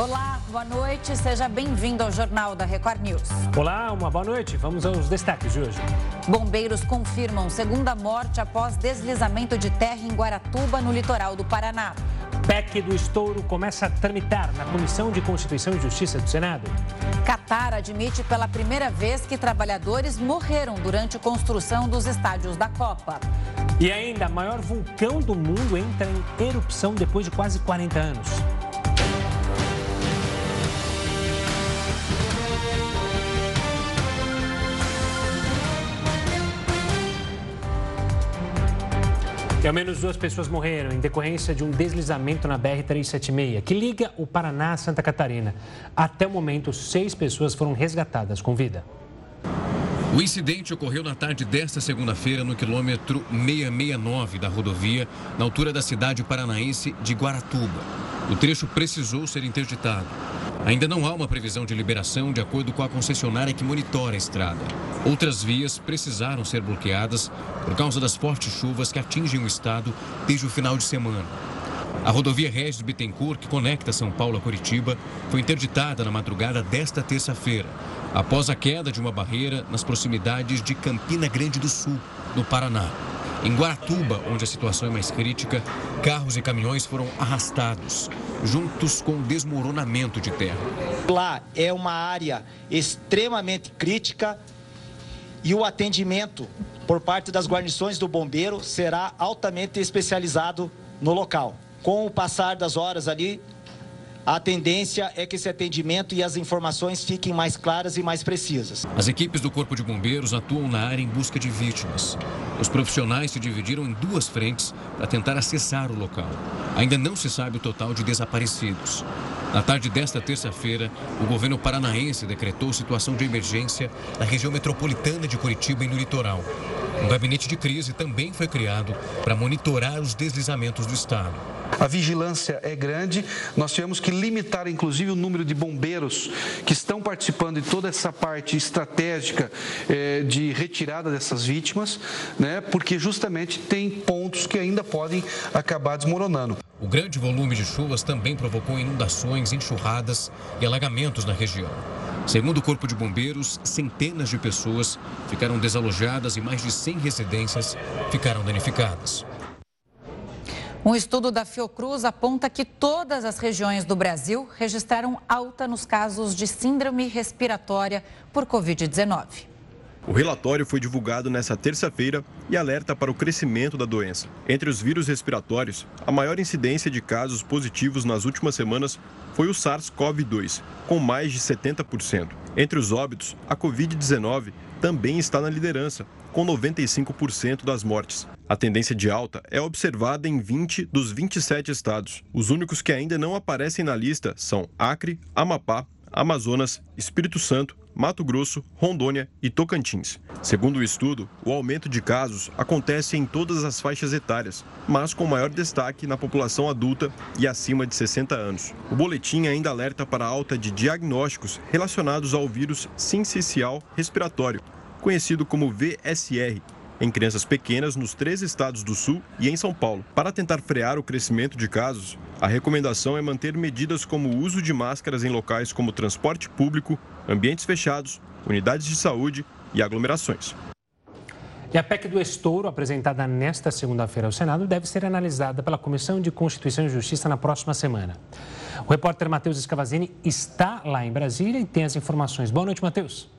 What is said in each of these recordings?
Olá, boa noite. Seja bem-vindo ao Jornal da Record News. Olá, uma boa noite. Vamos aos destaques de hoje. Bombeiros confirmam segunda morte após deslizamento de terra em Guaratuba, no litoral do Paraná. PEC do estouro começa a tramitar na Comissão de Constituição e Justiça do Senado. Qatar admite pela primeira vez que trabalhadores morreram durante a construção dos estádios da Copa. E ainda, maior vulcão do mundo entra em erupção depois de quase 40 anos. E ao menos duas pessoas morreram em decorrência de um deslizamento na BR-376, que liga o Paraná a Santa Catarina. Até o momento, seis pessoas foram resgatadas com vida. O incidente ocorreu na tarde desta segunda-feira no quilômetro 669 da rodovia, na altura da cidade paranaense de Guaratuba. O trecho precisou ser interditado. Ainda não há uma previsão de liberação de acordo com a concessionária que monitora a estrada. Outras vias precisaram ser bloqueadas por causa das fortes chuvas que atingem o estado desde o final de semana. A rodovia Regis Bittencourt, que conecta São Paulo a Curitiba, foi interditada na madrugada desta terça-feira, após a queda de uma barreira nas proximidades de Campina Grande do Sul, no Paraná. Em Guaratuba, onde a situação é mais crítica, carros e caminhões foram arrastados, juntos com o desmoronamento de terra. Lá é uma área extremamente crítica e o atendimento por parte das guarnições do bombeiro será altamente especializado no local. Com o passar das horas ali, a tendência é que esse atendimento e as informações fiquem mais claras e mais precisas. As equipes do Corpo de Bombeiros atuam na área em busca de vítimas. Os profissionais se dividiram em duas frentes para tentar acessar o local. Ainda não se sabe o total de desaparecidos. Na tarde desta terça-feira, o governo paranaense decretou situação de emergência na região metropolitana de Curitiba e no litoral. Um gabinete de crise também foi criado para monitorar os deslizamentos do estado. A vigilância é grande, nós tivemos que limitar, inclusive, o número de bombeiros que estão participando de toda essa parte estratégica eh, de retirada dessas vítimas, né, porque justamente tem pontos que ainda podem acabar desmoronando. O grande volume de chuvas também provocou inundações, enxurradas e alagamentos na região. Segundo o Corpo de Bombeiros, centenas de pessoas ficaram desalojadas e mais de 100 residências ficaram danificadas. Um estudo da Fiocruz aponta que todas as regiões do Brasil registraram alta nos casos de síndrome respiratória por Covid-19. O relatório foi divulgado nesta terça-feira e alerta para o crescimento da doença. Entre os vírus respiratórios, a maior incidência de casos positivos nas últimas semanas foi o SARS-CoV-2, com mais de 70%. Entre os óbitos, a Covid-19 também está na liderança, com 95% das mortes. A tendência de alta é observada em 20 dos 27 estados. Os únicos que ainda não aparecem na lista são Acre, Amapá, Amazonas, Espírito Santo, Mato Grosso, Rondônia e Tocantins. Segundo o estudo, o aumento de casos acontece em todas as faixas etárias, mas com maior destaque na população adulta e acima de 60 anos. O boletim ainda alerta para a alta de diagnósticos relacionados ao vírus sincicial respiratório, conhecido como VSR, em crianças pequenas nos três estados do Sul e em São Paulo. Para tentar frear o crescimento de casos, a recomendação é manter medidas como o uso de máscaras em locais como transporte público, ambientes fechados, unidades de saúde e aglomerações. E a PEC do estouro, apresentada nesta segunda-feira ao Senado, deve ser analisada pela Comissão de Constituição e Justiça na próxima semana. O repórter Matheus Escavazini está lá em Brasília e tem as informações. Boa noite, Matheus.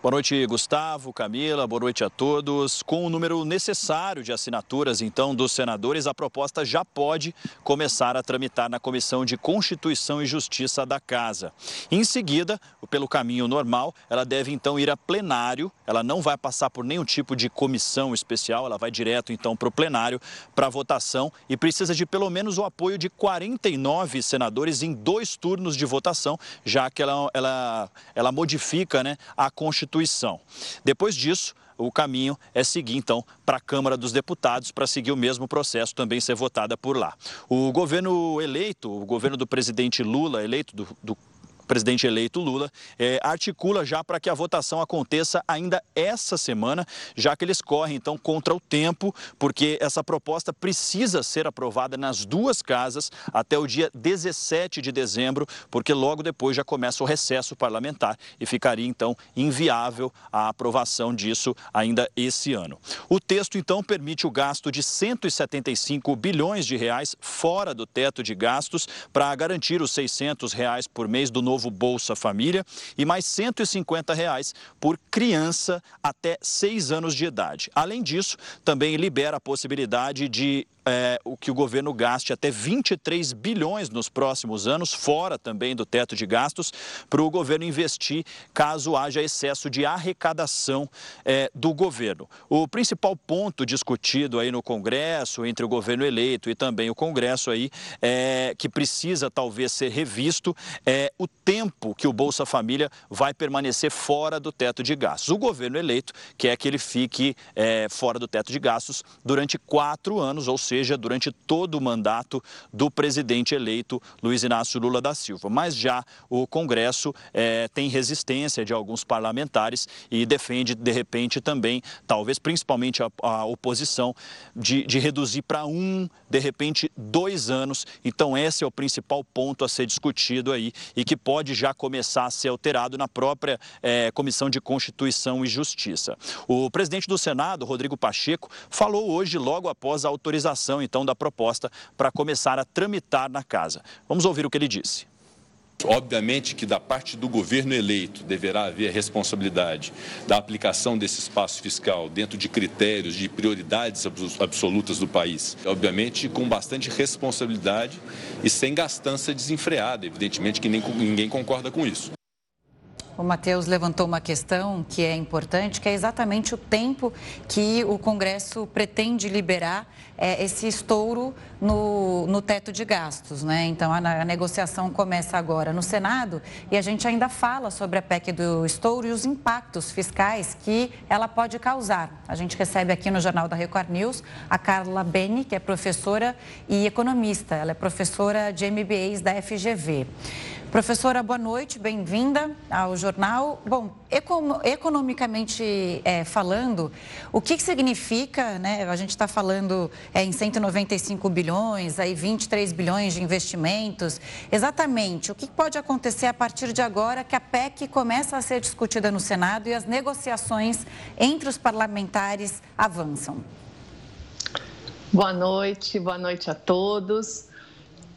Boa noite, Gustavo, Camila, boa noite a todos. Com o número necessário de assinaturas, então, dos senadores, a proposta já pode começar a tramitar na Comissão de Constituição e Justiça da Casa. Em seguida, pelo caminho normal, ela deve então ir a plenário, ela não vai passar por nenhum tipo de comissão especial, ela vai direto então para o plenário para votação e precisa de pelo menos o apoio de 49 senadores em dois turnos de votação, já que ela, ela, ela modifica né, a Constituição Constituição. Depois disso, o caminho é seguir então para a Câmara dos Deputados para seguir o mesmo processo também ser votada por lá. O governo eleito, o governo do presidente Lula eleito do, do presidente eleito Lula, é, articula já para que a votação aconteça ainda essa semana, já que eles correm então contra o tempo, porque essa proposta precisa ser aprovada nas duas casas até o dia 17 de dezembro, porque logo depois já começa o recesso parlamentar e ficaria então inviável a aprovação disso ainda esse ano. O texto então permite o gasto de 175 bilhões de reais fora do teto de gastos para garantir os 600 reais por mês do novo Bolsa Família e mais 150 reais por criança até 6 anos de idade. Além disso, também libera a possibilidade de é, o que o governo gaste até 23 bilhões nos próximos anos, fora também do teto de gastos, para o governo investir caso haja excesso de arrecadação é, do governo. O principal ponto discutido aí no Congresso, entre o governo eleito e também o Congresso aí, é, que precisa talvez ser revisto, é o tempo que o Bolsa Família vai permanecer fora do teto de gastos. O governo eleito quer que ele fique é, fora do teto de gastos durante quatro anos, ou seja, seja, durante todo o mandato do presidente eleito Luiz Inácio Lula da Silva. Mas já o Congresso é, tem resistência de alguns parlamentares e defende, de repente, também, talvez principalmente a, a oposição, de, de reduzir para um, de repente, dois anos. Então, esse é o principal ponto a ser discutido aí e que pode já começar a ser alterado na própria é, Comissão de Constituição e Justiça. O presidente do Senado, Rodrigo Pacheco, falou hoje, logo após a autorização então da proposta para começar a tramitar na casa. Vamos ouvir o que ele disse. Obviamente que da parte do governo eleito deverá haver responsabilidade da aplicação desse espaço fiscal dentro de critérios de prioridades absolutas do país. Obviamente com bastante responsabilidade e sem gastança desenfreada. Evidentemente que nem, ninguém concorda com isso. O Matheus levantou uma questão que é importante, que é exatamente o tempo que o Congresso pretende liberar é, esse estouro no, no teto de gastos. Né? Então, a, a, negociação começa agora no Senado e a gente ainda fala sobre a PEC do estouro e os impactos fiscais que ela pode causar. A gente recebe aqui no Jornal da Record News a Carla Beni, que é professora e economista. Ela é professora de MBAs da FGV. Professora, boa noite, bem-vinda ao jornal. Bom, economicamente é, falando, o que, significa, né? A gente está falando é, em 195 bilhões, aí 23 bilhões de investimentos. Exatamente, o que pode acontecer a partir de agora que a PEC começa a ser discutida no Senado e as negociações entre os parlamentares avançam? Boa noite, boa noite a todos.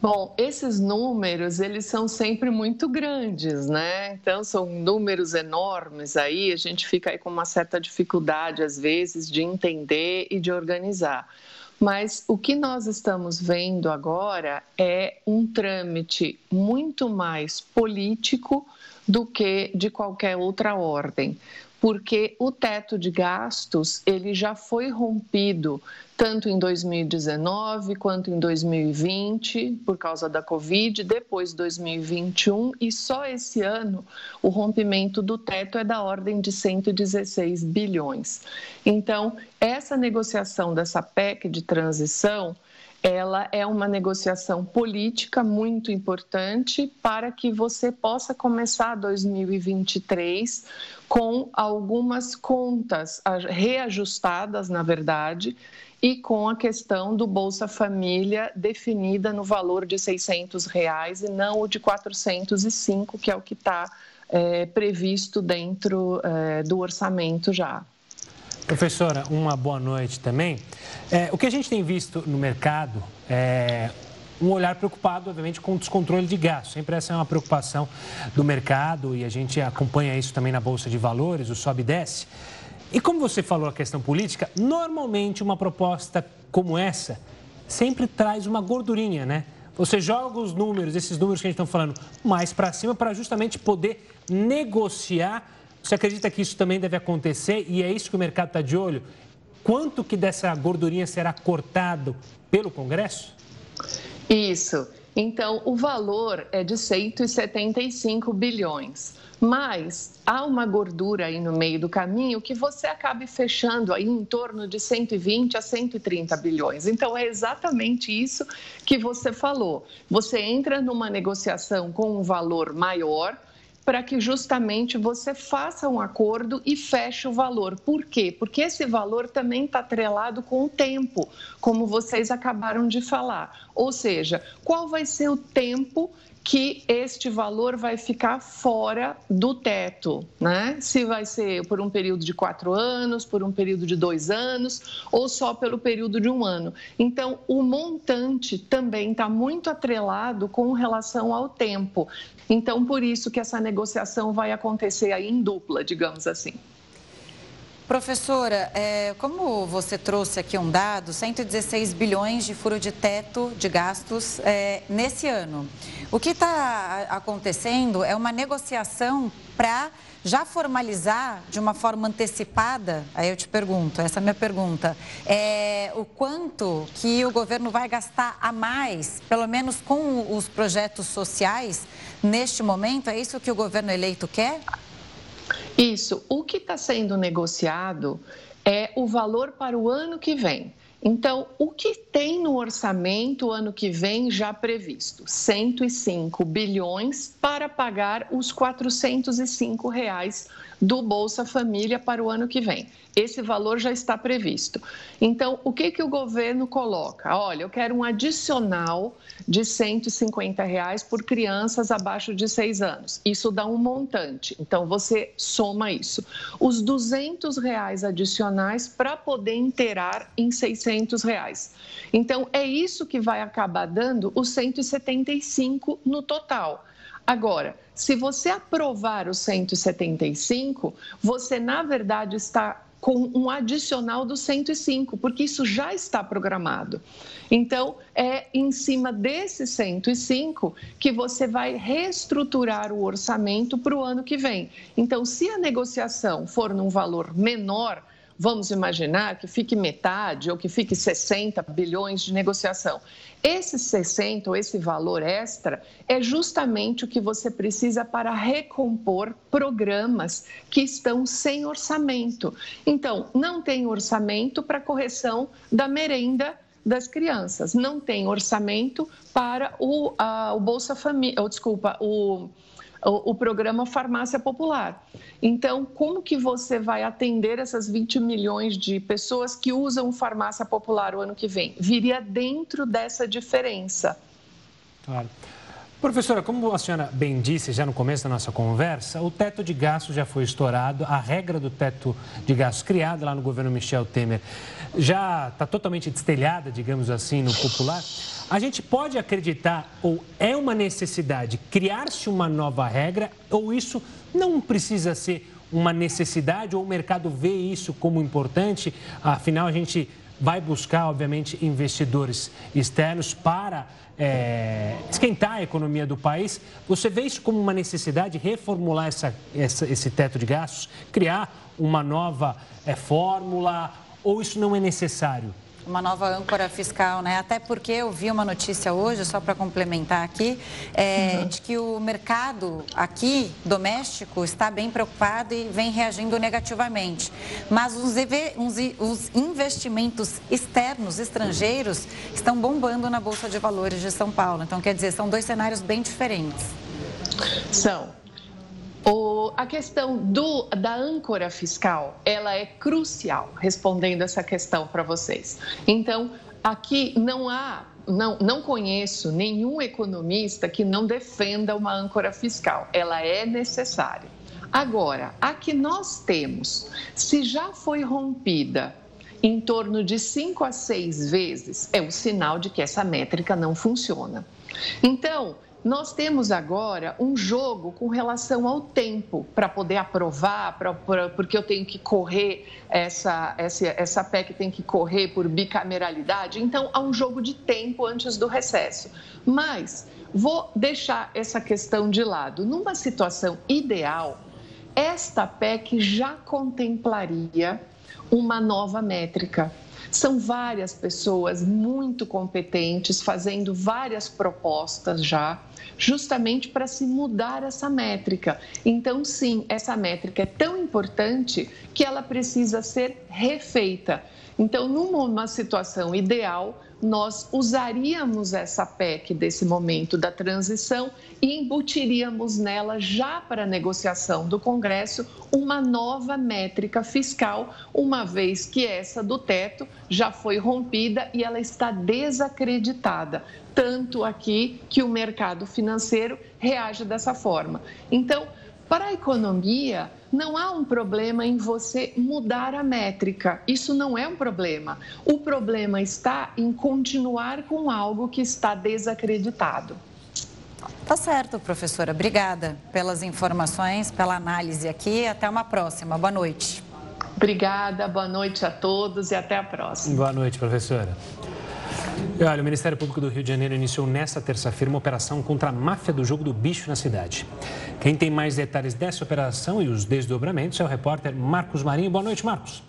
Bom, esses números, eles são sempre muito grandes, né? Então, são números enormes aí, a gente fica aí com uma certa dificuldade, às vezes, de entender e de organizar. Mas o que nós estamos vendo agora é um trâmite muito mais político do que de qualquer outra ordem porque o teto de gastos ele já foi rompido tanto em 2019 quanto em 2020 por causa da Covid, depois 2021 e só esse ano o rompimento do teto é da ordem de 116 bilhões. Então, essa negociação dessa PEC de transição ela é uma negociação política muito importante para que você possa começar 2023 com algumas contas reajustadas, na verdade, e com a questão do Bolsa Família definida no valor de 600 reais e não o de 405, que é o que está é, previsto dentro é, do orçamento já. Professora, uma boa noite também. É, o que a gente tem visto no mercado é um olhar preocupado, obviamente, com o descontrole de gastos. Sempre essa é uma preocupação do mercado e a gente acompanha isso também na Bolsa de Valores, o sobe e desce. E como você falou a questão política, normalmente uma proposta como essa sempre traz uma gordurinha, né? Você joga os números, esses números que a gente está falando, mais para cima para justamente poder negociar você acredita que isso também deve acontecer e é isso que o mercado está de olho? Quanto que dessa gordurinha será cortado pelo Congresso? Isso. Então, o valor é de 175 bilhões. Mas há uma gordura aí no meio do caminho que você acabe fechando aí em torno de 120 a 130 bilhões. Então, é exatamente isso que você falou. Você entra numa negociação com um valor maior para que justamente você faça um acordo e feche o valor. Por quê? Porque esse valor também está atrelado com o tempo, como vocês acabaram de falar. Ou seja, qual vai ser o tempo que este valor vai ficar fora do teto, né? Se vai ser por um período de quatro anos, por um período de dois anos ou só pelo período de um ano. Então, o montante também está muito atrelado com relação ao tempo. Então, por isso que essa negociação vai acontecer aí em dupla, digamos assim. Professora, é, como você trouxe aqui um dado, 116 bilhões de furo de teto de gastos é, nesse ano. O que está acontecendo é uma negociação para já formalizar de uma forma antecipada, aí eu te pergunto, essa é a minha pergunta, é, o quanto que o governo vai gastar a mais, pelo menos com os projetos sociais, neste momento? É isso que o governo eleito quer? Isso. O que está sendo negociado é o valor para o ano que vem. Então, o que tem no orçamento ano que vem já previsto? 105 bilhões para pagar os 405 reais do Bolsa Família para o ano que vem. Esse valor já está previsto. Então, o que, que o governo coloca? Olha, eu quero um adicional de 150 reais por crianças abaixo de 6 anos. Isso dá um montante. Então, você soma isso. Os 200 reais adicionais para poder inteirar em R$ 600 reais. Então, é isso que vai acabar dando os 175 no total. Agora, se você aprovar o 175, você, na verdade, está com um adicional do 105, porque isso já está programado. Então, é em cima desse 105 que você vai reestruturar o orçamento para o ano que vem. Então, se a negociação for num valor menor, vamos imaginar que fique metade ou que fique 60 bilhões de negociação. Esse 60 ou esse valor extra é justamente o que você precisa para recompor programas que estão sem orçamento. Então, não tem orçamento para correção da merenda das crianças, não tem orçamento para o, a, o Bolsa Família, ou desculpa, o o, o, programa Farmácia Popular. Então, como que você vai atender essas 20 milhões de pessoas que usam farmácia popular o ano que vem? Viria dentro dessa diferença. Claro. Professora, como a senhora bem disse já no começo da nossa conversa, o teto de gastos já foi estourado, a regra do teto de gastos criada lá no governo Michel Temer já está totalmente destelhada, digamos assim, no popular. A gente pode acreditar, ou é uma necessidade, criar-se uma nova regra, ou isso não precisa ser uma necessidade, ou o mercado vê isso como importante, afinal a gente vai buscar, obviamente, investidores externos para é, esquentar a economia do país. Você vê isso como uma necessidade, reformular essa, essa, esse teto de gastos, criar uma nova é, fórmula, ou isso não é necessário? Uma nova âncora fiscal, né? Até porque eu vi uma notícia hoje, só para complementar aqui, é, uhum. de que o mercado aqui, doméstico, está bem preocupado e vem reagindo negativamente. Mas os, os investimentos externos, estrangeiros, estão bombando na Bolsa de Valores de São Paulo. Então, quer dizer, são dois cenários bem diferentes. São. O, a questão do, da âncora fiscal, ela é crucial, respondendo essa questão para vocês. Então, aqui não há, não, não conheço nenhum economista que não defenda uma âncora fiscal. Ela é necessária. Agora, a que nós temos, se já foi rompida em torno de cinco a seis vezes, é um sinal de que essa métrica não funciona. Então, nós temos agora um jogo com relação ao tempo para poder aprovar, pra, pra, porque eu tenho que correr, essa, essa, essa PEC tem que correr por bicameralidade. Então, há um jogo de tempo antes do recesso. Mas vou deixar essa questão de lado. Numa situação ideal, esta PEC já contemplaria uma nova métrica São várias pessoas muito competentes fazendo várias propostas já justamente para se mudar essa métrica. Então, sim, essa métrica é tão importante que ela precisa ser refeita. Então, numa situação ideal, nós usaríamos essa PEC desse momento da transição e embutiríamos nela, já para negociação do Congresso, uma nova métrica fiscal, uma vez que essa do teto já foi rompida e ela está desacreditada. Tanto aqui que o mercado financeiro reage dessa forma. Então, para a economia, não há um problema em você mudar a métrica. Isso não é um problema. O problema está em continuar com algo que está desacreditado. Tá certo, professora. Obrigada pelas informações, pela análise aqui. Até uma próxima. Boa noite. Obrigada, boa noite a todos e até a próxima. Boa noite, professora. Olha, o Ministério Público do Rio de Janeiro iniciou nesta terça-feira uma operação contra a máfia do jogo do bicho na cidade. Quem tem mais detalhes dessa operação e os desdobramentos é o repórter Marcos Marinho. Boa noite, Marcos.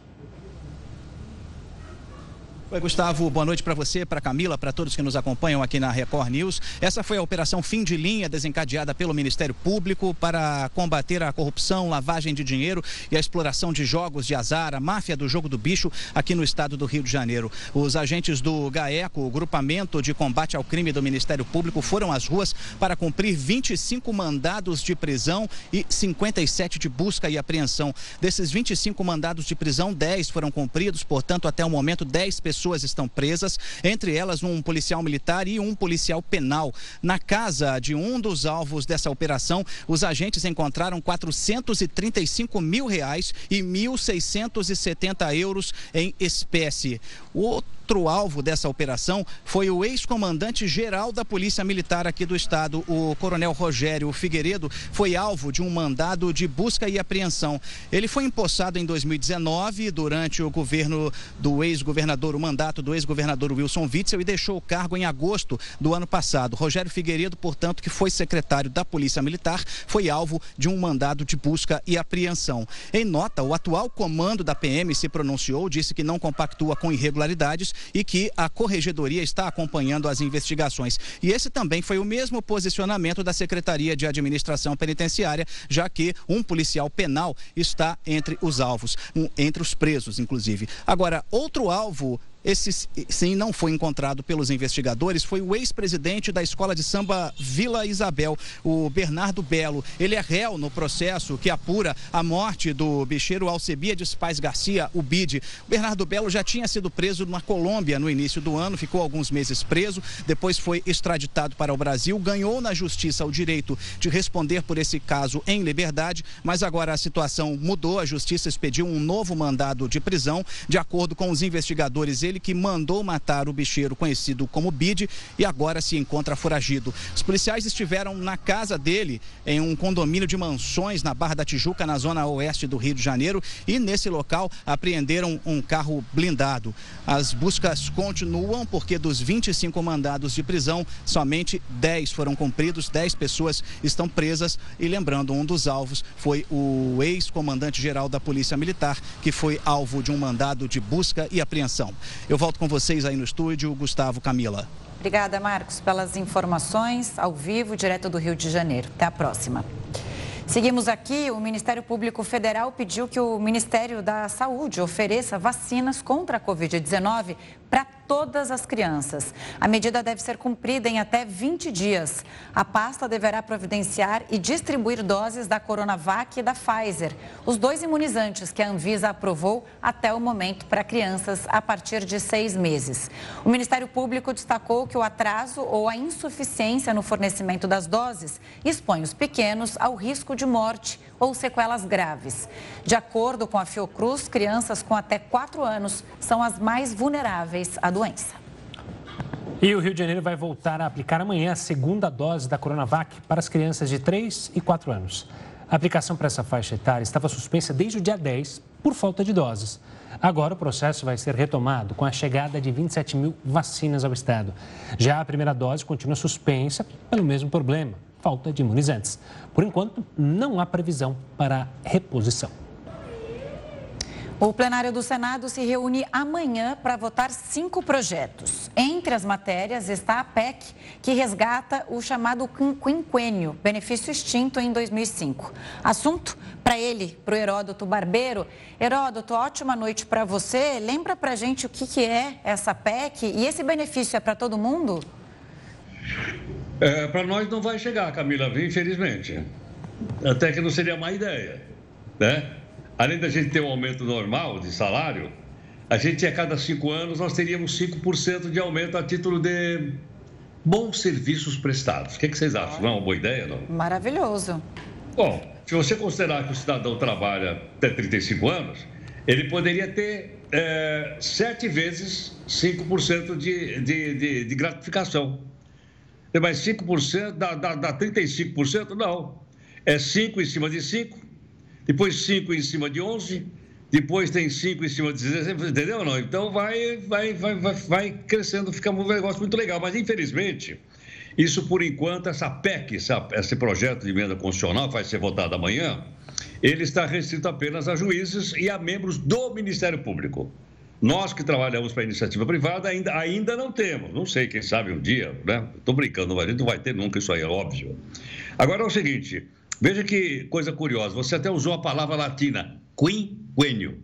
Oi, Gustavo, boa noite para você, para Camila, para todos que nos acompanham aqui na Record News. Essa foi a operação fim de linha desencadeada pelo Ministério Público para combater a corrupção, lavagem de dinheiro e a exploração de jogos de azar, a máfia do jogo do bicho aqui no estado do Rio de Janeiro. Os agentes do GAECO, o Grupamento de Combate ao Crime do Ministério Público, foram às ruas para cumprir 25 mandados de prisão e 57 de busca e apreensão. Desses 25 mandados de prisão, 10 foram cumpridos, portanto, até o momento, 10 pessoas pessoas estão presas, entre elas um policial militar e um policial penal. Na casa de um dos alvos dessa operação, os agentes encontraram 435 mil reais e 1.670 euros em espécie. O outro alvo dessa operação foi o ex-comandante geral da Polícia Militar aqui do estado, o coronel Rogério Figueiredo, foi alvo de um mandado de busca e apreensão. Ele foi empossado em 2019 durante o governo do ex-governador, o mandato do ex-governador Wilson Witzel e deixou o cargo em agosto do ano passado. Rogério Figueiredo, portanto, que foi secretário da Polícia Militar, foi alvo de um mandado de busca e apreensão. Em nota, o atual comando da PM se pronunciou, disse que não compactua com irregularidades e que a corregedoria está acompanhando as investigações. E esse também foi o mesmo posicionamento da Secretaria de Administração Penitenciária, já que um policial penal está entre os alvos, entre os presos, inclusive. Agora, outro alvo esse sim não foi encontrado pelos investigadores, foi o ex-presidente da escola de samba Vila Isabel, o Bernardo Belo. Ele é réu no processo que apura a morte do bicheiro Alcebiades Paz Garcia, o BID. Bernardo Belo já tinha sido preso na Colômbia no início do ano, ficou alguns meses preso, depois foi extraditado para o Brasil, ganhou na justiça o direito de responder por esse caso em liberdade, mas agora a situação mudou, a justiça expediu um novo mandado de prisão, de acordo com os investigadores ele que mandou matar o bicheiro conhecido como Bid e agora se encontra foragido. Os policiais estiveram na casa dele, em um condomínio de mansões na Barra da Tijuca, na zona oeste do Rio de Janeiro, e nesse local apreenderam um carro blindado. As buscas continuam porque dos 25 mandados de prisão, somente 10 foram cumpridos, 10 pessoas estão presas e lembrando, um dos alvos foi o ex-comandante-geral da Polícia Militar, que foi alvo de um mandado de busca e apreensão. Eu volto com vocês aí no estúdio, Gustavo Camila. Obrigada, Marcos, pelas informações ao vivo, direto do Rio de Janeiro. Até a próxima. Seguimos aqui. O Ministério Público Federal pediu que o Ministério da Saúde ofereça vacinas contra a Covid-19 para todas as crianças. A medida deve ser cumprida em até 20 dias. A pasta deverá providenciar e distribuir doses da Coronavac e da Pfizer, os dois imunizantes que a Anvisa aprovou até o momento para crianças a partir de seis meses. O Ministério Público destacou que o atraso ou a insuficiência no fornecimento das doses expõe os pequenos ao risco de morte ou sequelas graves. De acordo com a Fiocruz, crianças com até 4 anos são as mais vulneráveis à doença. E o Rio de Janeiro vai voltar a aplicar amanhã a segunda dose da Coronavac para as crianças de 3 e 4 anos. A aplicação para essa faixa etária estava suspensa desde o dia 10 por falta de doses. Agora o processo vai ser retomado com a chegada de 27 mil vacinas ao Estado. Já a primeira dose continua suspensa pelo mesmo problema, falta de imunizantes. Por enquanto, não há previsão para reposição. O plenário do Senado se reúne amanhã para votar cinco projetos. Entre as matérias está a PEC, que resgata o chamado quinquênio, benefício extinto em 2005. Assunto para ele, para o Heródoto Barbeiro. Heródoto, ótima noite para você. Lembra para gente o que, que é essa PEC e esse benefício é para todo mundo? É, para nós não vai chegar, Camila, infelizmente. Até que não seria má ideia, né? além da gente ter um aumento normal de salário, a gente a cada cinco anos nós teríamos 5% de aumento a título de bons serviços prestados. O que, é que vocês acham? Não é uma boa ideia, não? Maravilhoso. Bom, se você considerar que o cidadão trabalha até 35 anos, ele poderia ter é, sete vezes 5% de, de, de, de gratificação. Mas 5% dá, dá, dá 35%? Não. É 5 em cima de 5, depois 5 em cima de 11, depois tem 5 em cima de 16, entendeu? Não? Então vai, vai, vai, vai, vai crescendo, fica um negócio muito legal. Mas infelizmente, isso por enquanto, essa PEC, essa, esse projeto de emenda constitucional vai ser votado amanhã, ele está restrito apenas a juízes e a membros do Ministério Público. Nós que trabalhamos para iniciativa privada ainda, ainda não temos. Não sei, quem sabe um dia, né? Estou brincando, mas a gente não vai ter nunca, isso aí é óbvio. Agora é o seguinte: Veja que coisa curiosa, você até usou a palavra latina, quinquênio.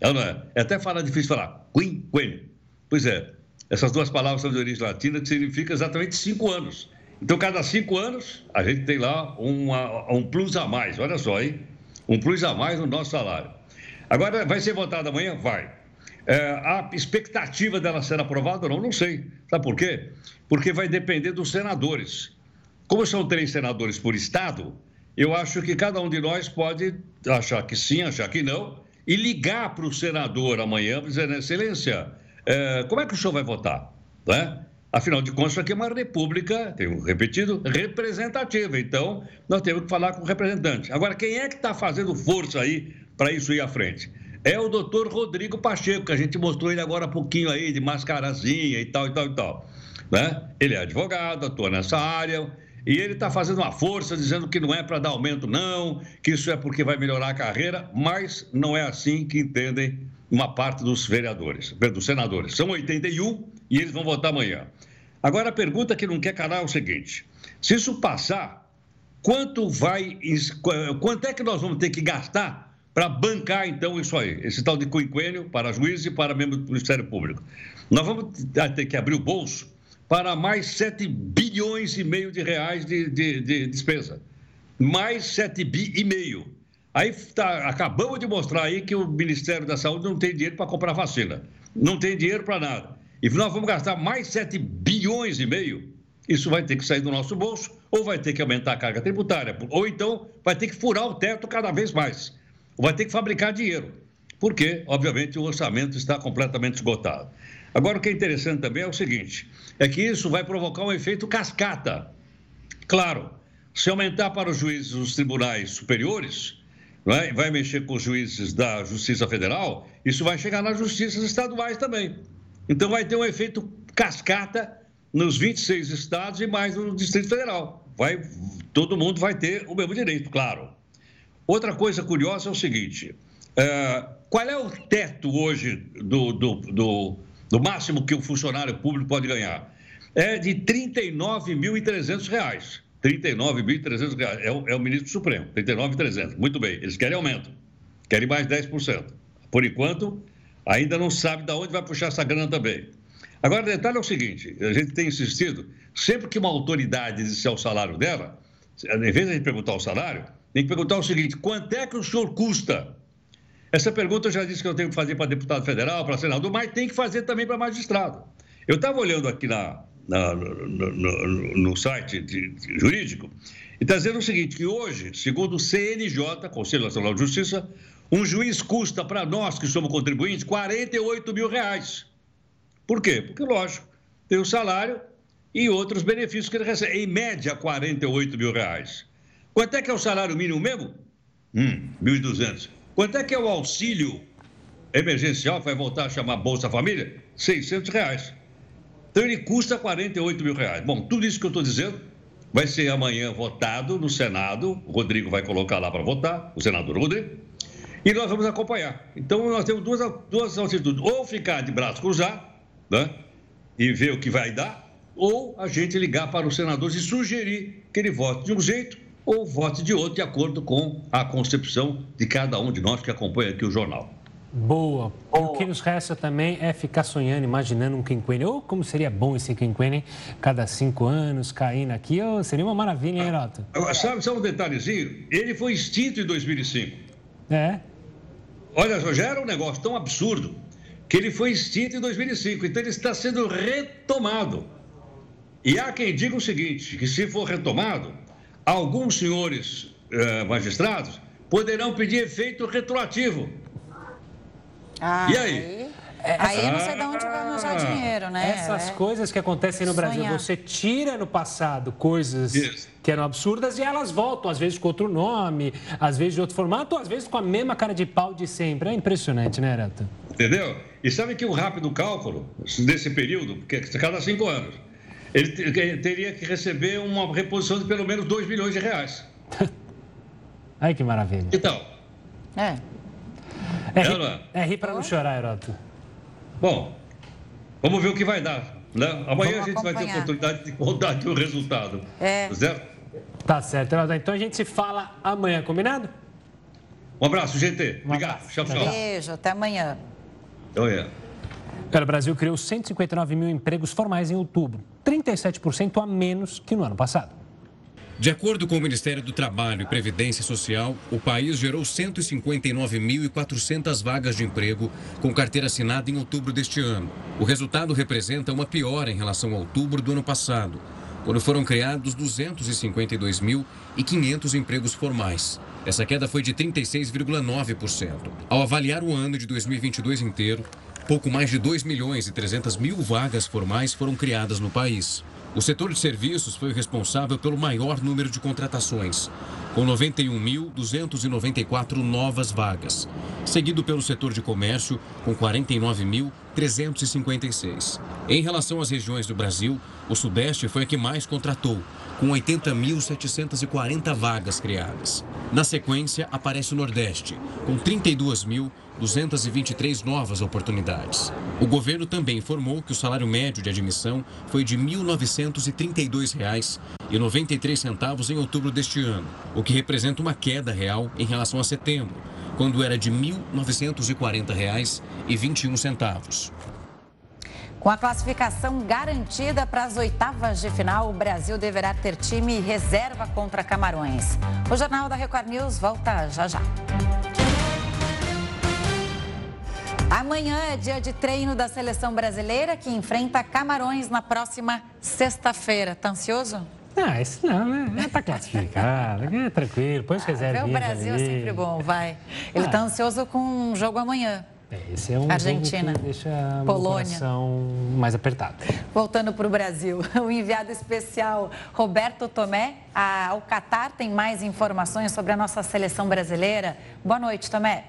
É, é? é até falar difícil falar, quinquênio. Pois é, essas duas palavras são de origem latina, que significa exatamente cinco anos. Então, cada cinco anos, a gente tem lá uma, um plus a mais, olha só, hein? Um plus a mais no nosso salário. Agora, vai ser votado amanhã? Vai. É, a expectativa dela ser aprovada ou não, não sei. Sabe por quê? Porque vai depender dos senadores. Como são três senadores por estado, eu acho que cada um de nós pode achar que sim, achar que não, e ligar para o senador amanhã, dizendo, excelência, é, como é que o senhor vai votar? Né? Afinal de contas, aqui é uma república, tenho repetido, representativa. Então, nós temos que falar com o representante. Agora, quem é que está fazendo força aí para isso ir à frente? É o doutor Rodrigo Pacheco, que a gente mostrou ele agora há pouquinho aí, de mascarazinha e tal, e tal, e tal. Né? Ele é advogado, atua nessa área, e ele está fazendo uma força, dizendo que não é para dar aumento, não, que isso é porque vai melhorar a carreira, mas não é assim que entendem uma parte dos vereadores, dos senadores. São 81 e eles vão votar amanhã. Agora, a pergunta que não quer calar é o seguinte: se isso passar, quanto vai. Quanto é que nós vamos ter que gastar para bancar, então, isso aí, esse tal de quinquênio para juízes e para membros do Ministério Público? Nós vamos ter que abrir o bolso para mais 7 bilhões e meio de reais de, de, de despesa. Mais 7 bi e meio. Aí tá, acabamos de mostrar aí que o Ministério da Saúde não tem dinheiro para comprar vacina. Não tem dinheiro para nada. E nós vamos gastar mais 7 bilhões e meio. Isso vai ter que sair do nosso bolso, ou vai ter que aumentar a carga tributária, ou então vai ter que furar o teto cada vez mais. Vai ter que fabricar dinheiro. Porque, obviamente, o orçamento está completamente esgotado. Agora, o que é interessante também é o seguinte: é que isso vai provocar um efeito cascata. Claro, se aumentar para os juízes dos tribunais superiores, é? vai mexer com os juízes da Justiça Federal, isso vai chegar nas justiças estaduais também. Então, vai ter um efeito cascata nos 26 estados e mais no Distrito Federal. Vai, todo mundo vai ter o mesmo direito, claro. Outra coisa curiosa é o seguinte: é, qual é o teto hoje do, do, do do máximo que o funcionário público pode ganhar, é de R$ 39.300. R$ 39.300 é, o, é o ministro Supremo, 39.300. Muito bem, eles querem aumento, querem mais 10%. Por enquanto, ainda não sabe de onde vai puxar essa grana também. Agora, o detalhe é o seguinte: a gente tem insistido, sempre que uma autoridade disser o salário dela, em vez de perguntar o salário, tem que perguntar o seguinte: quanto é que o senhor custa? Essa pergunta eu já disse que eu tenho que fazer para deputado federal, para senador, mas tem que fazer também para magistrado. Eu estava olhando aqui na, na no, no, no, site de, de jurídico e está dizendo o seguinte: que hoje, segundo o CNJ, Conselho Nacional de Justiça, um juiz custa para nós que somos contribuintes 48 mil reais. Por quê? Porque, lógico, tem o salário e outros benefícios que ele recebe. Em média, 48 mil reais. Quanto é que é o salário mínimo mesmo? Hum, 1.200. Quanto é que é o auxílio emergencial, vai voltar a chamar Bolsa Família? 600 reais. Então ele custa 48 mil reais. Bom, tudo isso que eu estou dizendo vai ser amanhã votado no Senado. O Rodrigo vai colocar lá para votar, o senador Rodrigo. e nós vamos acompanhar. Então, nós temos duas, duas altitudes: ou ficar de braço cruzado, né? E ver o que vai dar, ou a gente ligar para os senadores e sugerir que ele vote de um jeito ou vote de outro, de acordo com a concepção de cada um de nós que acompanha aqui o jornal. Boa. O que nos resta também é ficar sonhando, imaginando um quinquênio. Ou como seria bom esse quinquênio, cada cinco anos, caindo aqui. Oh, seria uma maravilha, hein, Heroto? Sabe só um detalhezinho? Ele foi extinto em 2005. É. Olha, já era um negócio tão absurdo que ele foi extinto em 2005. Então ele está sendo retomado. E há quem diga o seguinte, que se for retomado, alguns senhores eh, magistrados poderão pedir efeito retroativo ah, e aí? É, aí não sei de onde vai arranjar dinheiro, né? Essas é. coisas que acontecem no Brasil, Sonhar. você tira no passado coisas Isso. que eram absurdas e elas voltam, às vezes com outro nome, às vezes de outro formato, às vezes com a mesma cara de pau de sempre. É impressionante, né, Reto? Entendeu? E sabe que um rápido cálculo desse período, que é cada cinco anos, ele teria que receber uma reposição de pelo menos 2 milhões de reais. Ai, que maravilha. Então. É. É, rir, é rir para não chorar, Heroto. Bom, vamos ver o que vai dar. Né? Amanhã vamos a gente acompanhar. vai ter oportunidade de contar aqui o resultado. É. Tá certo? Tá certo, Heroto. Então a gente se fala amanhã, combinado? Um abraço, GT. Obrigado. Tchau, tchau. Beijo, até amanhã. Oh, yeah. O Brasil criou 159 mil empregos formais em outubro, 37% a menos que no ano passado. De acordo com o Ministério do Trabalho e Previdência Social, o país gerou 159.400 vagas de emprego com carteira assinada em outubro deste ano. O resultado representa uma piora em relação a outubro do ano passado, quando foram criados 252.500 empregos formais. Essa queda foi de 36,9%. Ao avaliar o ano de 2022 inteiro, pouco mais de 2 milhões e 300 mil vagas formais foram criadas no país. O setor de serviços foi o responsável pelo maior número de contratações, com 91.294 novas vagas, seguido pelo setor de comércio, com 49.356. Em relação às regiões do Brasil, o Sudeste foi a que mais contratou, com 80.740 vagas criadas. Na sequência, aparece o Nordeste, com 32.223 novas oportunidades. O governo também informou que o salário médio de admissão foi de R$ 1.932,93 em outubro deste ano, o que representa uma queda real em relação a setembro, quando era de R$ 1.940,21. Com a classificação garantida para as oitavas de final, o Brasil deverá ter time reserva contra Camarões. O Jornal da Record News volta já já. Amanhã é dia de treino da seleção brasileira que enfrenta Camarões na próxima sexta-feira. Tá ansioso? Não, isso não, né? Já tá classificado, é tranquilo, põe os. Ah, o Brasil ali. é sempre bom, vai. Ele está ah. ansioso com um jogo amanhã. É, esse é um Argentina, que deixa a Polônia mais apertada. Voltando para o Brasil, o enviado especial Roberto Tomé ao Catar tem mais informações sobre a nossa seleção brasileira. Boa noite, Tomé.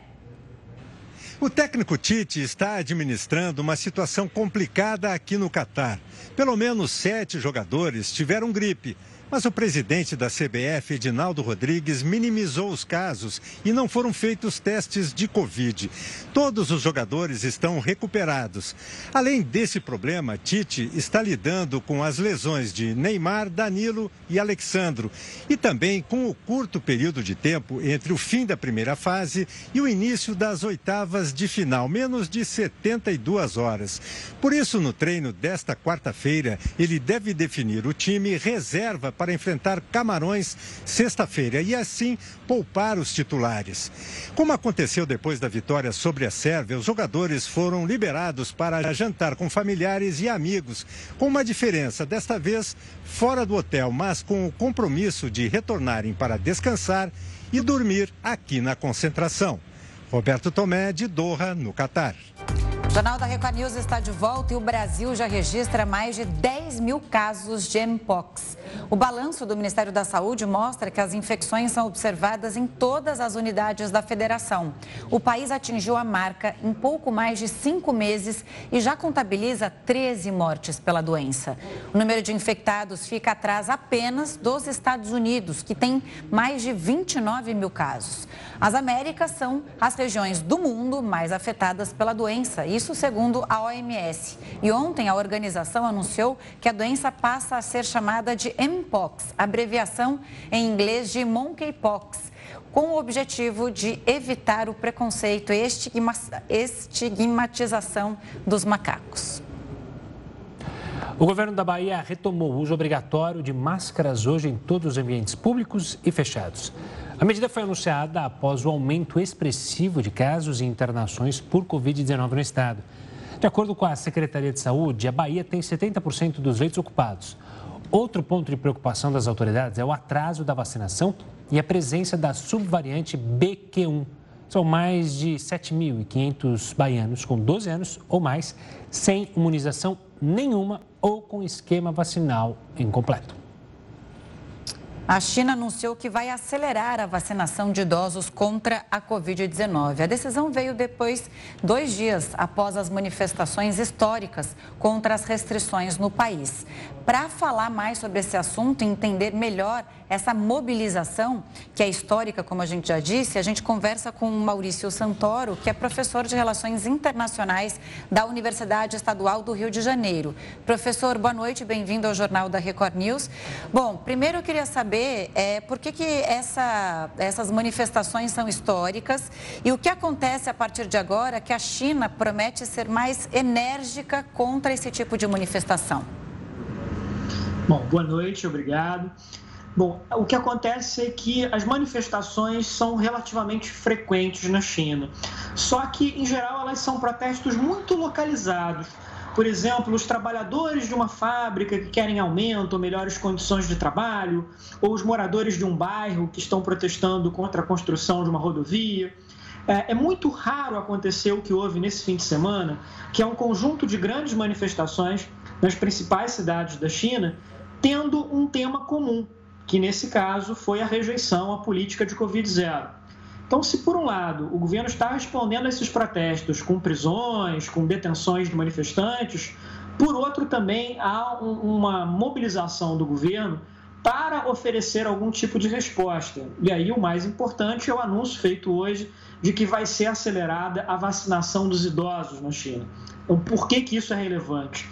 O técnico Tite está administrando uma situação complicada aqui no Catar. Pelo menos sete jogadores tiveram gripe. Mas o presidente da CBF, Edinaldo Rodrigues, minimizou os casos e não foram feitos testes de Covid. Todos os jogadores estão recuperados. Além desse problema, Tite está lidando com as lesões de Neymar, Danilo e Alexandro e também com o curto período de tempo entre o fim da primeira fase e o início das oitavas de final, menos de 72 horas. Por isso, no treino desta quarta-feira, ele deve definir o time reserva para para enfrentar Camarões sexta-feira e assim poupar os titulares. Como aconteceu depois da vitória sobre a Sérvia, os jogadores foram liberados para jantar com familiares e amigos, com uma diferença, desta vez fora do hotel, mas com o compromisso de retornarem para descansar e dormir aqui na concentração. Roberto Tomé, de Doha, no Catar. O Jornal da Record News está de volta e o Brasil já registra mais de 10 mil casos de Mpox. O balanço do Ministério da Saúde mostra que as infecções são observadas em todas as unidades da federação. O país atingiu a marca em pouco mais de cinco meses e já contabiliza 13 mortes pela doença. O número de infectados fica atrás apenas dos Estados Unidos, que tem mais de 29 mil casos. As Américas são as regiões do mundo mais afetadas pela doença, isso segundo a OMS. E ontem a organização anunciou que a doença passa a ser chamada de Mpox, abreviação em inglês de Monkeypox com o objetivo de evitar o preconceito e estigmatização dos macacos. O governo da Bahia retomou o uso obrigatório de máscaras hoje em todos os ambientes públicos e fechados. A medida foi anunciada após o aumento expressivo de casos e internações por Covid-19 no estado. De acordo com a Secretaria de Saúde, a Bahia tem 70% dos leitos ocupados. Outro ponto de preocupação das autoridades é o atraso da vacinação e a presença da subvariante BQ1. São mais de 7.500 baianos com 12 anos ou mais sem imunização nenhuma ou com esquema vacinal incompleto. A China anunciou que vai acelerar a vacinação de idosos contra a Covid-19. A decisão veio depois, dois dias após as manifestações históricas contra as restrições no país. Para falar mais sobre esse assunto e entender melhor essa mobilização, que é histórica, como a gente já disse, a gente conversa com o Maurício Santoro, que é professor de Relações Internacionais da Universidade Estadual do Rio de Janeiro. Professor, boa noite, bem-vindo ao Jornal da Record News. Bom, primeiro eu queria saber é, por que, que essa, essas manifestações são históricas e o que acontece a partir de agora que a China promete ser mais enérgica contra esse tipo de manifestação. Bom, boa noite, obrigado. Bom, o que acontece é que as manifestações são relativamente frequentes na China. Só que, em geral, elas são protestos muito localizados. Por exemplo, os trabalhadores de uma fábrica que querem aumento melhores condições de trabalho, ou os moradores de um bairro que estão protestando contra a construção de uma rodovia. É, é muito raro acontecer o que houve nesse fim de semana, que é um conjunto de grandes manifestações nas principais cidades da China tendo um tema comum, que nesse caso foi a rejeição à política de Covid-0. Então, se por um lado o governo está respondendo a esses protestos com prisões, com detenções de manifestantes, por outro também há uma mobilização do governo para oferecer algum tipo de resposta. E aí o mais importante é o anúncio feito hoje de que vai ser acelerada a vacinação dos idosos na China. Então, por que, que isso é relevante?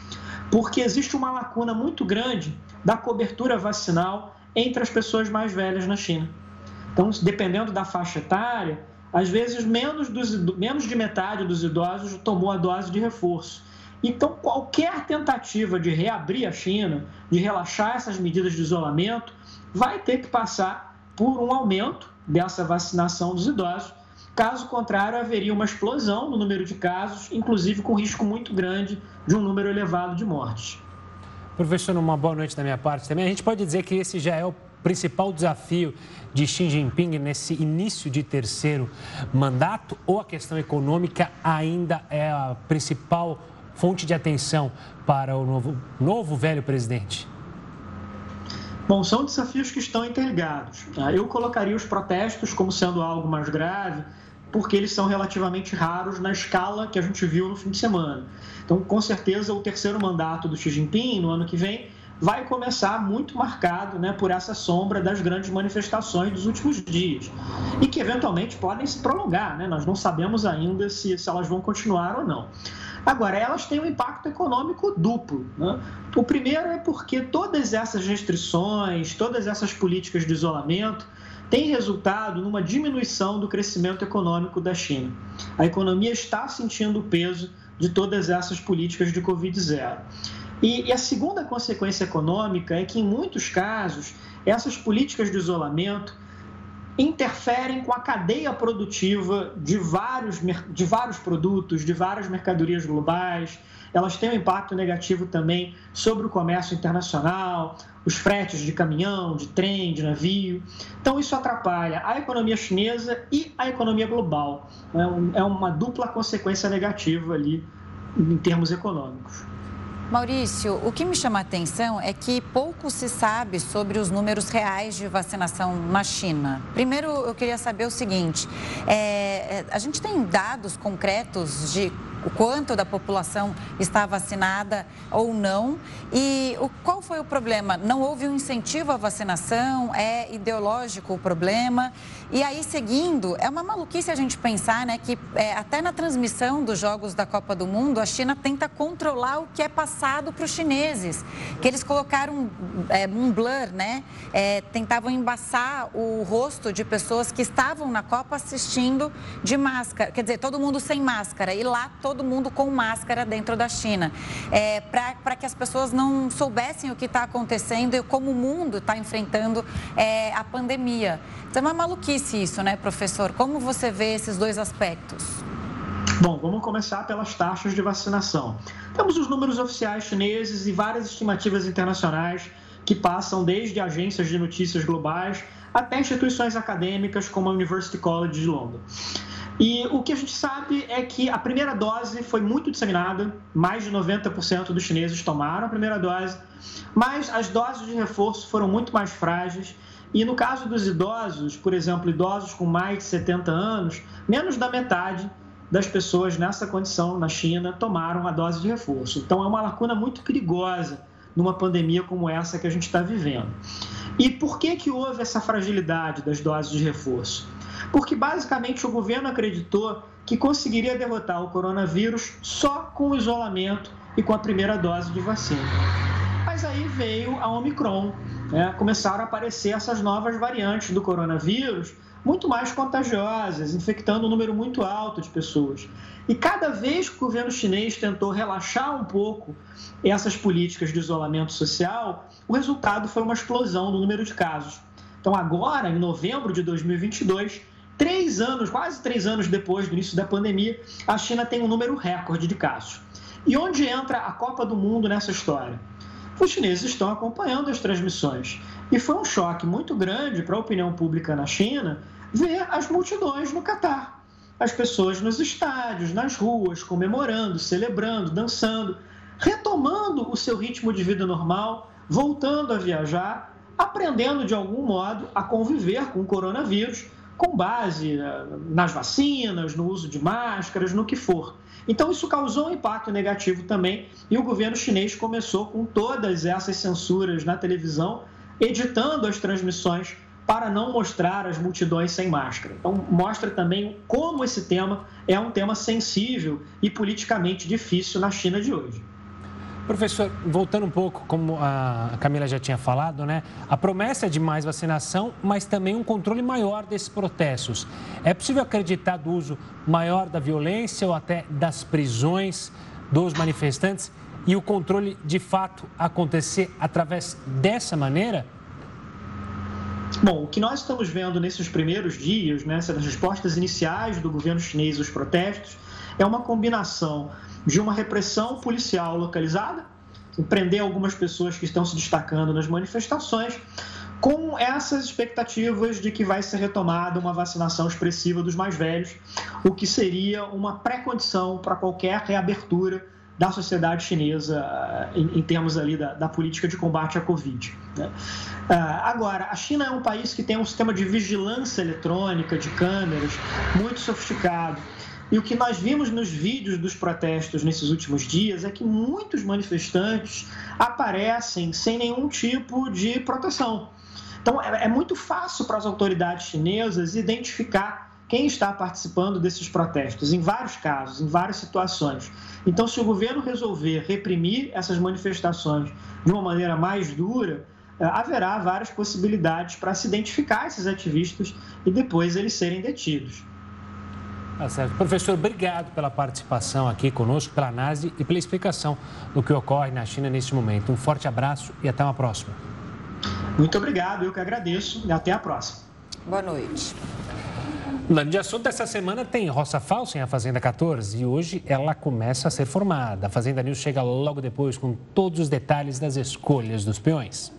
Porque existe uma lacuna muito grande da cobertura vacinal entre as pessoas mais velhas na China. Então, dependendo da faixa etária, às vezes menos, dos, menos de metade dos idosos tomou a dose de reforço. Então, qualquer tentativa de reabrir a China, de relaxar essas medidas de isolamento, vai ter que passar por um aumento dessa vacinação dos idosos. Caso contrário, haveria uma explosão no número de casos, inclusive com risco muito grande de um número elevado de mortes. Professor, uma boa noite da minha parte também. A gente pode dizer que esse já é o principal desafio de Xi Jinping nesse início de terceiro mandato ou a questão econômica ainda é a principal fonte de atenção para o novo, novo velho presidente? Bom, são desafios que estão interligados. Tá? Eu colocaria os protestos como sendo algo mais grave, porque eles são relativamente raros na escala que a gente viu no fim de semana. Então, com certeza, o terceiro mandato do Xi Jinping, no ano que vem, vai começar muito marcado né, por essa sombra das grandes manifestações dos últimos dias. E que, eventualmente, podem se prolongar. Né? Nós não sabemos ainda se, se elas vão continuar ou não. Agora, elas têm um impacto econômico duplo. Né? O primeiro é porque todas essas restrições, todas essas políticas de isolamento, têm resultado numa diminuição do crescimento econômico da China. A economia está sentindo o peso de todas essas políticas de Covid-0. E, e a segunda consequência econômica é que, em muitos casos, essas políticas de isolamento interferem com a cadeia produtiva de vários, de vários produtos, de várias mercadorias globais. Elas têm um impacto negativo também sobre o comércio internacional, os fretes de caminhão, de trem, de navio. Então, isso atrapalha a economia chinesa e a economia global. É, é uma dupla consequência negativa ali em termos econômicos. Maurício, o que me chama a atenção é que pouco se sabe sobre os números reais de vacinação na China. Primeiro, eu queria saber o seguinte: é, a gente tem dados concretos de o quanto da população está vacinada ou não. E o, qual foi o problema? Não houve um incentivo à vacinação? É ideológico o problema? E aí, seguindo, é uma maluquice a gente pensar né, que é, até na transmissão dos Jogos da Copa do Mundo, a China tenta controlar o que é passado para os chineses. Que eles colocaram é, um blur, né? É, tentavam embaçar o rosto de pessoas que estavam na Copa assistindo de máscara. Quer dizer, todo mundo sem máscara. E lá, todo todo mundo com máscara dentro da China, é, para que as pessoas não soubessem o que está acontecendo e como o mundo está enfrentando é, a pandemia. Então é uma maluquice isso, né, professor? Como você vê esses dois aspectos? Bom, vamos começar pelas taxas de vacinação. Temos os números oficiais chineses e várias estimativas internacionais que passam desde agências de notícias globais até instituições acadêmicas como a University College de Londres. E o que a gente sabe é que a primeira dose foi muito disseminada, mais de 90% dos chineses tomaram a primeira dose, mas as doses de reforço foram muito mais frágeis. E no caso dos idosos, por exemplo, idosos com mais de 70 anos, menos da metade das pessoas nessa condição na China tomaram a dose de reforço. Então é uma lacuna muito perigosa numa pandemia como essa que a gente está vivendo. E por que, que houve essa fragilidade das doses de reforço? Porque basicamente o governo acreditou que conseguiria derrotar o coronavírus só com o isolamento e com a primeira dose de vacina. Mas aí veio a Omicron, né? começaram a aparecer essas novas variantes do coronavírus, muito mais contagiosas, infectando um número muito alto de pessoas. E cada vez que o governo chinês tentou relaxar um pouco essas políticas de isolamento social, o resultado foi uma explosão no número de casos. Então, agora, em novembro de 2022, Três anos, quase três anos depois do início da pandemia, a China tem um número recorde de casos. E onde entra a Copa do Mundo nessa história? Os chineses estão acompanhando as transmissões. E foi um choque muito grande para a opinião pública na China ver as multidões no Catar. As pessoas nos estádios, nas ruas, comemorando, celebrando, dançando, retomando o seu ritmo de vida normal, voltando a viajar, aprendendo de algum modo a conviver com o coronavírus com base nas vacinas, no uso de máscaras, no que for. Então, isso causou um impacto negativo também, e o governo chinês começou com todas essas censuras na televisão, editando as transmissões para não mostrar as multidões sem máscara. Então, mostra também como esse tema é um tema sensível e politicamente difícil na China de hoje. Professor, voltando um pouco, como a Camila já tinha falado, né? A promessa é de mais vacinação, mas também um controle maior desses protestos. É possível acreditar do uso maior da violência ou até das prisões dos manifestantes e o controle de fato acontecer através dessa maneira? Bom, o que nós estamos vendo nesses primeiros dias, né, essas respostas iniciais do governo chinês aos protestos, é uma combinação de uma repressão policial localizada, prender algumas pessoas que estão se destacando nas manifestações, com essas expectativas de que vai ser retomada uma vacinação expressiva dos mais velhos, o que seria uma pré-condição para qualquer reabertura da sociedade chinesa eh, em, em termos ali da, da, política de combate à Covid. Né? Uh, agora, a China é um país que tem um sistema de vigilância eletrônica, de câmeras, muito sofisticado. E o que nós vimos nos vídeos dos protestos nesses últimos dias é que muitos manifestantes aparecem sem nenhum tipo de proteção. Então, é, é muito fácil para as autoridades chinesas identificar quem está participando desses protestos, em vários casos, em várias situações. Então, se o governo resolver reprimir essas manifestações de uma maneira mais dura, é, haverá várias possibilidades para se identificar esses ativistas e depois eles serem detidos. Tá certo. Professor, obrigado pela participação aqui conosco, pela análise e pela explicação do que ocorre na China neste momento. Um forte abraço e até uma próxima. Muito obrigado, eu que agradeço e até a próxima. Boa noite. Mudando de assunto, essa semana tem roça falsa em A Fazenda 14 e hoje ela começa a ser formada. A Fazenda News chega logo depois com todos os detalhes das escolhas dos peões.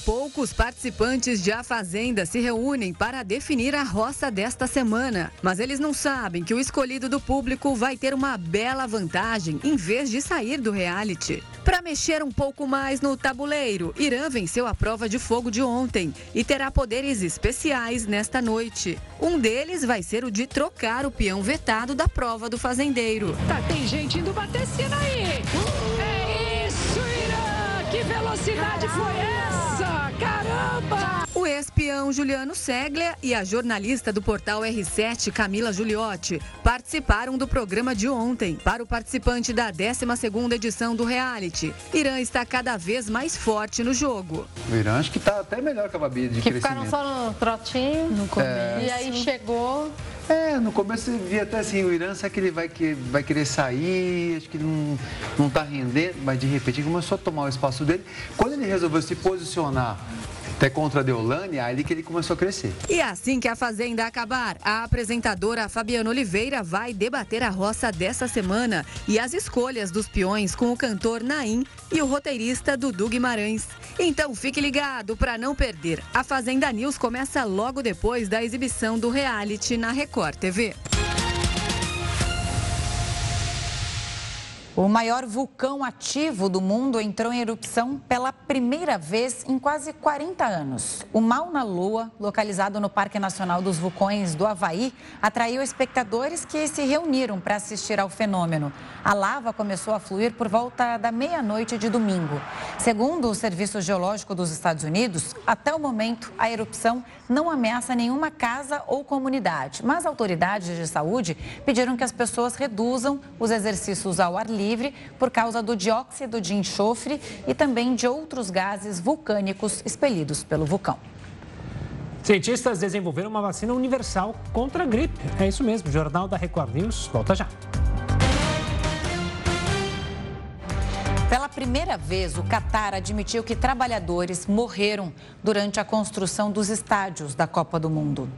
Daqui a pouco, os participantes de A Fazenda se reúnem para definir a roça desta semana. Mas eles não sabem que o escolhido do público vai ter uma bela vantagem em vez de sair do reality. Para mexer um pouco mais no tabuleiro, Irã venceu a prova de fogo de ontem e terá poderes especiais nesta noite. Um deles vai ser o de trocar o peão vetado da prova do fazendeiro. Tá, tem gente indo bater cena aí. É isso, Irã! Que velocidade foi essa? Caramba! O espião Juliano Seglia e a jornalista do portal R7, Camila Giuliotti, participaram do programa de ontem. Para o participante da 12ª edição do reality, Irã está cada vez mais forte no jogo. O Irã acho que está até melhor que a Babi de que crescimento. ficaram só no trotinho no começo. É. E aí chegou... É, no começo eu via até assim, o Irã, será que ele vai, que, vai querer sair? Acho que não, não tá rendendo, mas de repente ele começou a tomar o espaço dele. Quando ele resolveu se posicionar até contra a Deolane, é ali que ele começou a crescer. E assim que a Fazenda acabar, a apresentadora Fabiana Oliveira vai debater a roça dessa semana e as escolhas dos peões com o cantor Naim e o roteirista Dudu Guimarães. Então fique ligado para não perder. A Fazenda News começa logo depois da exibição do reality na Record TV. O maior vulcão ativo do mundo entrou em erupção pela primeira vez em quase 40 anos. O Mauna Loa, localizado no Parque Nacional dos Vulcões do Havaí, atraiu espectadores que se reuniram para assistir ao fenômeno. A lava começou a fluir por volta da meia-noite de domingo. Segundo o Serviço Geológico dos Estados Unidos, até o momento a erupção não ameaça nenhuma casa ou comunidade, mas autoridades de saúde pediram que as pessoas reduzam os exercícios ao ar livre livre por causa do dióxido de enxofre e também de outros gases vulcânicos expelidos pelo vulcão. Cientistas desenvolveram uma vacina universal contra a gripe. É isso mesmo. O Jornal da Record News volta já. Pela primeira vez, o Catar admitiu que trabalhadores morreram durante a construção dos estádios da Copa do Mundo.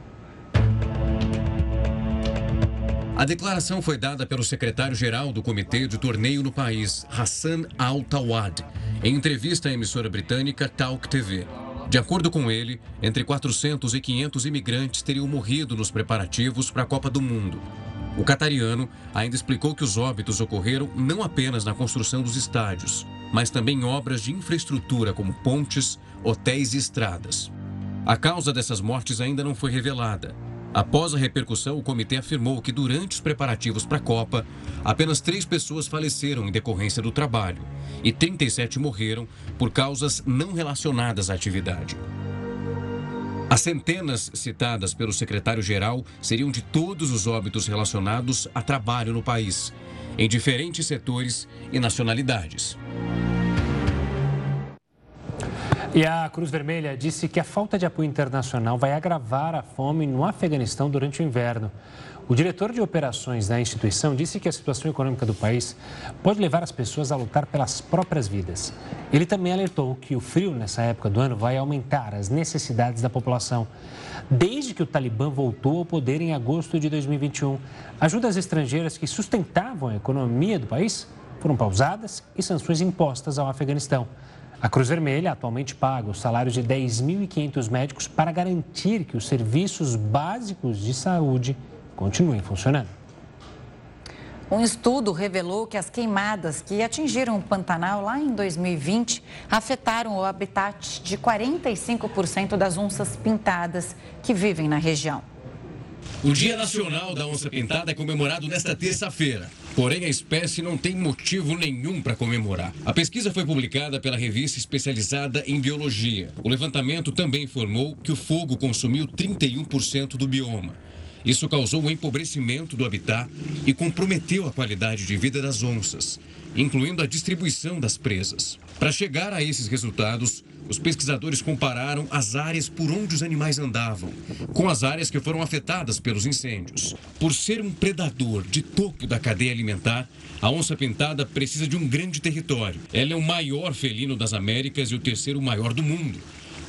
A declaração foi dada pelo secretário-geral do Comitê de Torneio no país, Hassan Al-Tawad, em entrevista à emissora britânica Talk TV. De acordo com ele, entre 400 e 500 imigrantes teriam morrido nos preparativos para a Copa do Mundo. O catariano ainda explicou que os óbitos ocorreram não apenas na construção dos estádios, mas também em obras de infraestrutura como pontes, hotéis e estradas. A causa dessas mortes ainda não foi revelada, Após a repercussão, o comitê afirmou que durante os preparativos para a Copa, apenas três pessoas faleceram em decorrência do trabalho e 37 morreram por causas não relacionadas à atividade. As centenas citadas pelo secretário-geral seriam de todos os óbitos relacionados a trabalho no país, em diferentes setores e nacionalidades. E a Cruz Vermelha disse que a falta de apoio internacional vai agravar a fome no Afeganistão durante o inverno. O diretor de operações da instituição disse que a situação econômica do país pode levar as pessoas a lutar pelas próprias vidas. Ele também alertou que o frio nessa época do ano vai aumentar as necessidades da população. Desde que o Talibã voltou ao poder em agosto de 2021, ajudas estrangeiras que sustentavam a economia do país foram pausadas e sanções impostas ao Afeganistão. A Cruz Vermelha atualmente paga o salário de 10.500 médicos para garantir que os serviços básicos de saúde continuem funcionando. Um estudo revelou que as queimadas que atingiram o Pantanal lá em 2020 afetaram o habitat de 45% das onças pintadas que vivem na região. O Dia Nacional da Onça Pintada é comemorado nesta terça-feira. Porém, a espécie não tem motivo nenhum para comemorar. A pesquisa foi publicada pela revista especializada em biologia. O levantamento também informou que o fogo consumiu 31% do bioma. Isso causou o um empobrecimento do habitat e comprometeu a qualidade de vida das onças, incluindo a distribuição das presas. Para chegar a esses resultados, os pesquisadores compararam as áreas por onde os animais andavam com as áreas que foram afetadas pelos incêndios. Por ser um predador de topo da cadeia alimentar, a onça pintada precisa de um grande território. Ela é o maior felino das Américas e o terceiro maior do mundo.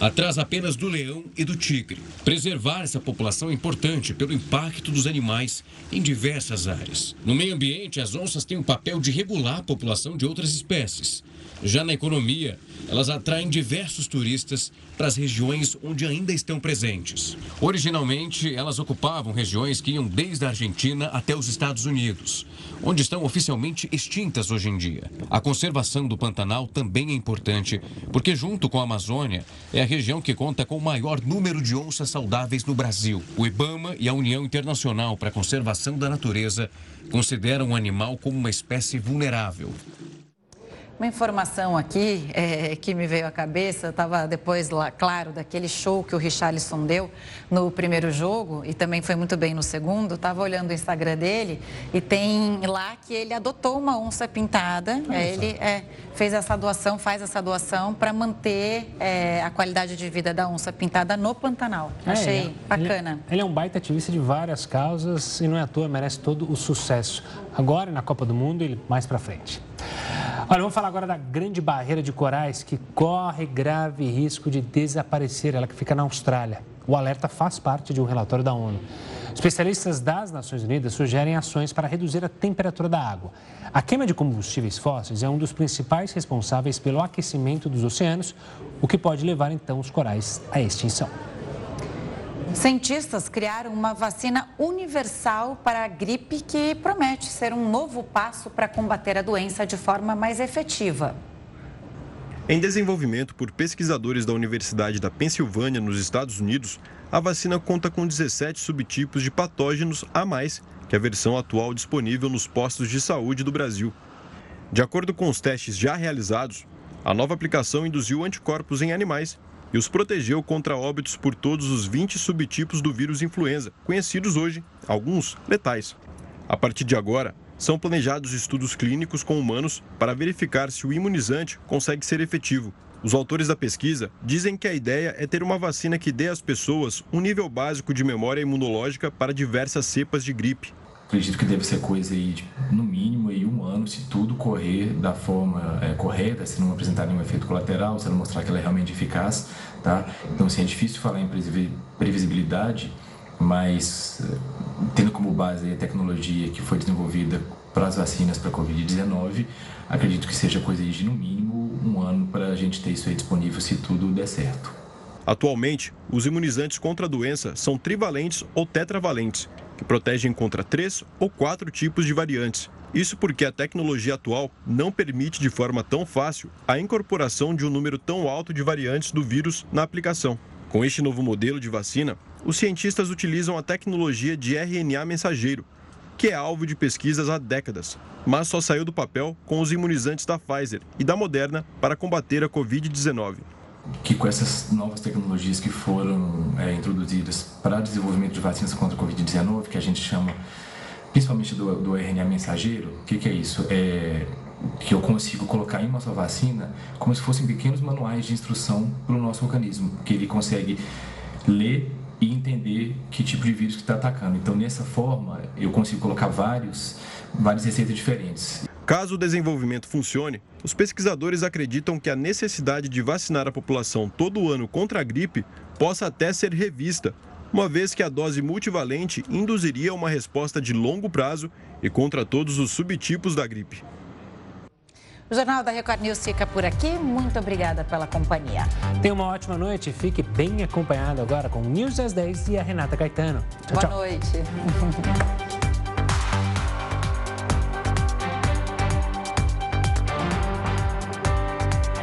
Atrás apenas do leão e do tigre. Preservar essa população é importante pelo impacto dos animais em diversas áreas. No meio ambiente, as onças têm o papel de regular a população de outras espécies. Já na economia, elas atraem diversos turistas para as regiões onde ainda estão presentes. Originalmente, elas ocupavam regiões que iam desde a Argentina até os Estados Unidos, onde estão oficialmente extintas hoje em dia. A conservação do Pantanal também é importante, porque, junto com a Amazônia, é a região que conta com o maior número de onças saudáveis no Brasil. O IBAMA e a União Internacional para a Conservação da Natureza consideram o animal como uma espécie vulnerável. Uma informação aqui é, que me veio à cabeça, estava depois lá, claro, daquele show que o Richarlison deu no primeiro jogo e também foi muito bem no segundo. Estava olhando o Instagram dele e tem lá que ele adotou uma onça pintada. É, ele é, fez essa doação, faz essa doação para manter é, a qualidade de vida da onça pintada no Pantanal. É, Achei é. bacana. Ele, ele é um baita ativista de várias causas e não é à toa, merece todo o sucesso. Agora na Copa do Mundo e mais para frente. Olha, vamos falar agora da grande barreira de corais que corre grave risco de desaparecer, ela que fica na Austrália. O alerta faz parte de um relatório da ONU. Especialistas das Nações Unidas sugerem ações para reduzir a temperatura da água. A queima de combustíveis fósseis é um dos principais responsáveis pelo aquecimento dos oceanos, o que pode levar então os corais à extinção. Cientistas criaram uma vacina universal para a gripe que promete ser um novo passo para combater a doença de forma mais efetiva. Em desenvolvimento por pesquisadores da Universidade da Pensilvânia, nos Estados Unidos, a vacina conta com 17 subtipos de patógenos a mais que a versão atual disponível nos postos de saúde do Brasil. De acordo com os testes já realizados, a nova aplicação induziu anticorpos em animais e os protegeu contra óbitos por todos os 20 subtipos do vírus influenza, conhecidos hoje, alguns letais. A partir de agora, são planejados estudos clínicos com humanos para verificar se o imunizante consegue ser efetivo. Os autores da pesquisa dizem que a ideia é ter uma vacina que dê às pessoas um nível básico de memória imunológica para diversas cepas de gripe. Acredito que deve ser coisa aí, de, no mínimo, aí um ano, se tudo correr da forma é, correta, se não apresentar nenhum efeito colateral, se não mostrar que ela é realmente eficaz, tá? Então, assim, é difícil falar em previsibilidade, mas eh, tendo como base a tecnologia que foi desenvolvida para as vacinas para a Covid-19, acredito que seja coisa de, no mínimo, um ano para a gente ter isso aí disponível se tudo der certo. Atualmente, os imunizantes contra a doença são trivalentes ou tetravalentes, que protegem contra três ou quatro tipos de variantes. Isso porque a tecnologia atual não permite de forma tão fácil a incorporação de um número tão alto de variantes do vírus na aplicação. Com este novo modelo de vacina, os cientistas utilizam a tecnologia de RNA mensageiro, que é alvo de pesquisas há décadas, mas só saiu do papel com os imunizantes da Pfizer e da Moderna para combater a Covid-19 que com essas novas tecnologias que foram é, introduzidas para desenvolvimento de vacinas contra a Covid-19, que a gente chama principalmente do, do RNA mensageiro, o que, que, é isso? É que eu consigo colocar em uma só vacina como se fossem pequenos manuais de instrução para o nosso organismo, que ele consegue ler e entender que tipo de vírus que está atacando. Então, nessa forma, eu consigo colocar vários, várias receitas diferentes. Caso o desenvolvimento funcione, os pesquisadores acreditam que a necessidade de vacinar a população todo ano contra a gripe possa até ser revista, uma vez que a dose multivalente induziria uma resposta de longo prazo e contra todos os subtipos da gripe. O Jornal da Record News fica por aqui. Muito obrigada pela companhia. Tenha uma ótima noite. Fique bem acompanhado agora com News às 10 e a Renata Caetano. Tchau, Boa tchau. noite.